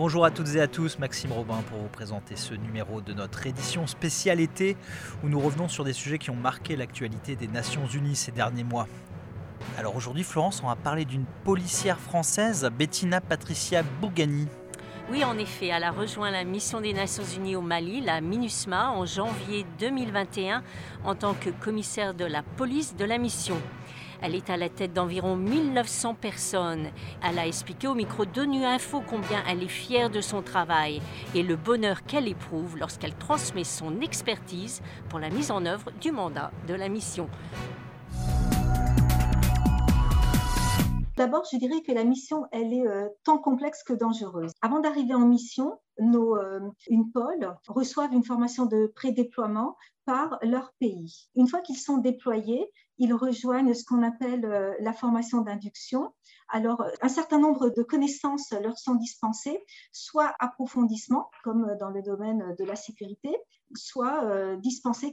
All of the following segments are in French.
Bonjour à toutes et à tous, Maxime Robin pour vous présenter ce numéro de notre édition spéciale été où nous revenons sur des sujets qui ont marqué l'actualité des Nations Unies ces derniers mois. Alors aujourd'hui Florence, on va parler d'une policière française, Bettina Patricia Bougani. Oui, en effet, elle a rejoint la mission des Nations Unies au Mali, la MINUSMA, en janvier 2021 en tant que commissaire de la police de la mission. Elle est à la tête d'environ 1900 personnes. Elle a expliqué au micro d'ONU Info combien elle est fière de son travail et le bonheur qu'elle éprouve lorsqu'elle transmet son expertise pour la mise en œuvre du mandat de la mission. D'abord, je dirais que la mission, elle est euh, tant complexe que dangereuse. Avant d'arriver en mission, nos euh, UNPOL reçoivent une formation de pré-déploiement par leur pays. Une fois qu'ils sont déployés, ils rejoignent ce qu'on appelle euh, la formation d'induction. Alors, un certain nombre de connaissances leur sont dispensées, soit approfondissement, comme dans le domaine de la sécurité, soit euh,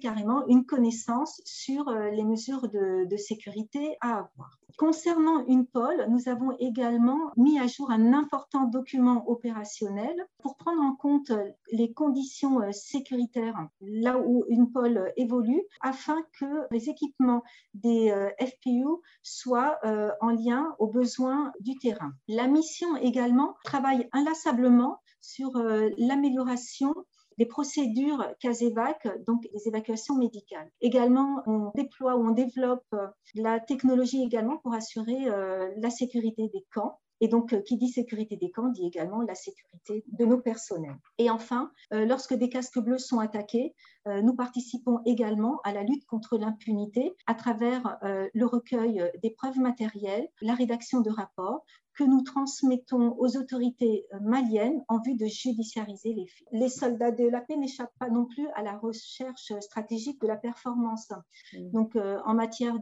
carrément une connaissance sur euh, les mesures de, de, sécurité à avoir. Concernant une pôle, nous avons également mis à jour un important document opérationnel pour prendre en compte les conditions euh, sécuritaires là où une pôle évolue, afin que les équipements des FPU soient en lien aux besoins du terrain. La mission également travaille inlassablement sur l'amélioration des procédures CASEVAC, donc les évacuations médicales. Également, on déploie ou on développe euh, la technologie également pour assurer euh, la sécurité des camps. Et donc, euh, qui dit sécurité des camps dit également la sécurité de nos personnels. Et enfin, lorsque des casques bleus sont attaqués, nous participons également à la lutte contre l'impunité à travers le recueil des preuves matérielles, la rédaction de rapports, que nous transmettons aux autorités euh, maliennes en vue de judiciariser les faits. Les soldats de la paix n'échappent pas non plus à la recherche stratégique de la performance. Mm. Donc, euh, en matière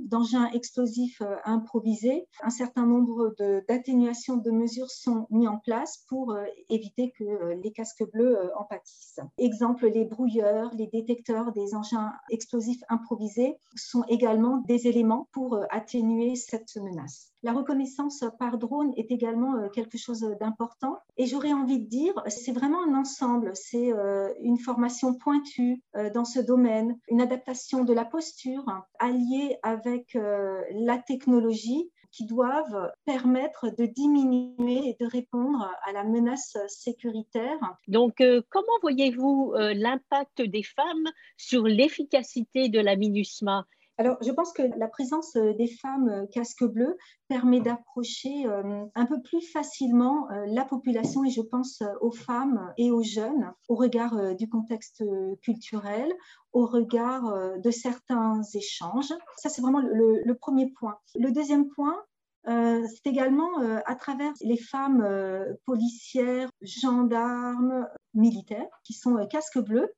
d'engins explosifs euh, improvisés, un certain nombre d'atténuations de, mesures sont mis en place pour éviter que les casques bleus en pâtissent. Exemple, les brouilleurs, les détecteurs des engins explosifs improvisés sont également des éléments pour atténuer cette menace. La reconnaissance par drone est également euh, quelque chose d'important. Et j'aurais envie de dire, c'est vraiment un ensemble. C'est euh, une formation pointue euh, dans ce domaine, une adaptation de la posture alliée avec la technologie qui doivent permettre de diminuer et de répondre à la menace sécuritaire. Donc, comment voyez-vous l'impact des femmes sur l'efficacité de la MINUSMA? Alors, je pense que la présence euh, des femmes euh, casque bleu permet d'approcher euh, un peu plus facilement la population et je pense aux femmes et aux jeunes au regard du contexte culturel, au regard de certains échanges. Ça, c'est vraiment le, premier point. Le deuxième point, c'est également à travers les femmes policières, gendarmes, militaires qui sont casque bleu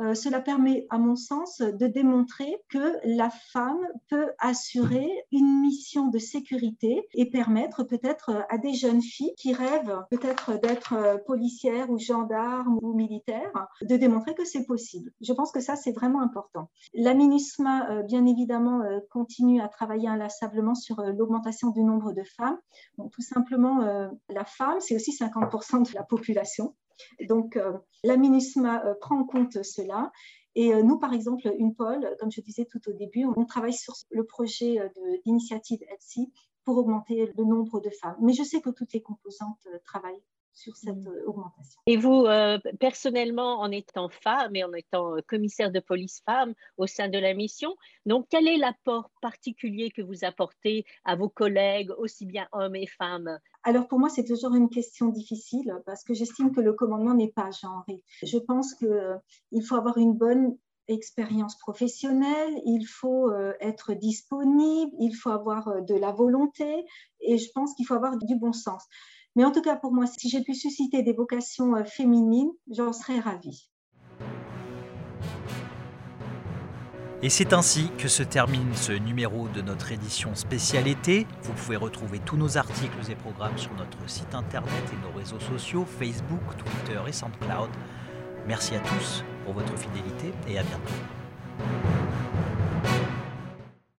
euh, cela permet, à mon sens, de démontrer que la femme peut assurer une mission de sécurité et permettre peut-être à des jeunes filles qui rêvent peut-être d'être policières ou gendarmes ou militaires de démontrer que c'est possible. Je pense que ça, c'est vraiment important. La MINUSMA, euh, bien évidemment, euh, continue à travailler inlassablement sur l'augmentation du nombre de femmes. Tout simplement, la femme, c'est aussi 50% de la population. Donc, euh, la MINUSMA euh, prend en compte cela. Et euh, nous, par exemple, une pôle, comme je disais tout au début, on travaille sur le projet d'initiative ETSI pour augmenter le nombre de femmes. Mais je sais que toutes les composantes travaillent sur cette mm. euh, augmentation. Et vous, euh, personnellement, en étant femme et en étant euh, commissaire de police femme au sein de la mission, donc quel est l'apport particulier que vous apportez à vos collègues, aussi bien hommes et femmes? Alors pour moi, c'est toujours une question difficile parce que j'estime que le commandement n'est pas genré. Je pense qu'il faut avoir une bonne expérience professionnelle, il faut être disponible, il faut avoir de la volonté et je pense qu'il faut avoir du bon sens. Mais en tout cas, pour moi, si j'ai pu susciter des vocations euh, féminines, j'en serais ravie. Et c'est ainsi que se termine ce numéro de notre édition spéciale été. Vous pouvez retrouver tous nos articles et programmes sur notre site internet et nos réseaux sociaux, Facebook, Twitter et SoundCloud. Merci à tous pour votre fidélité et à bientôt.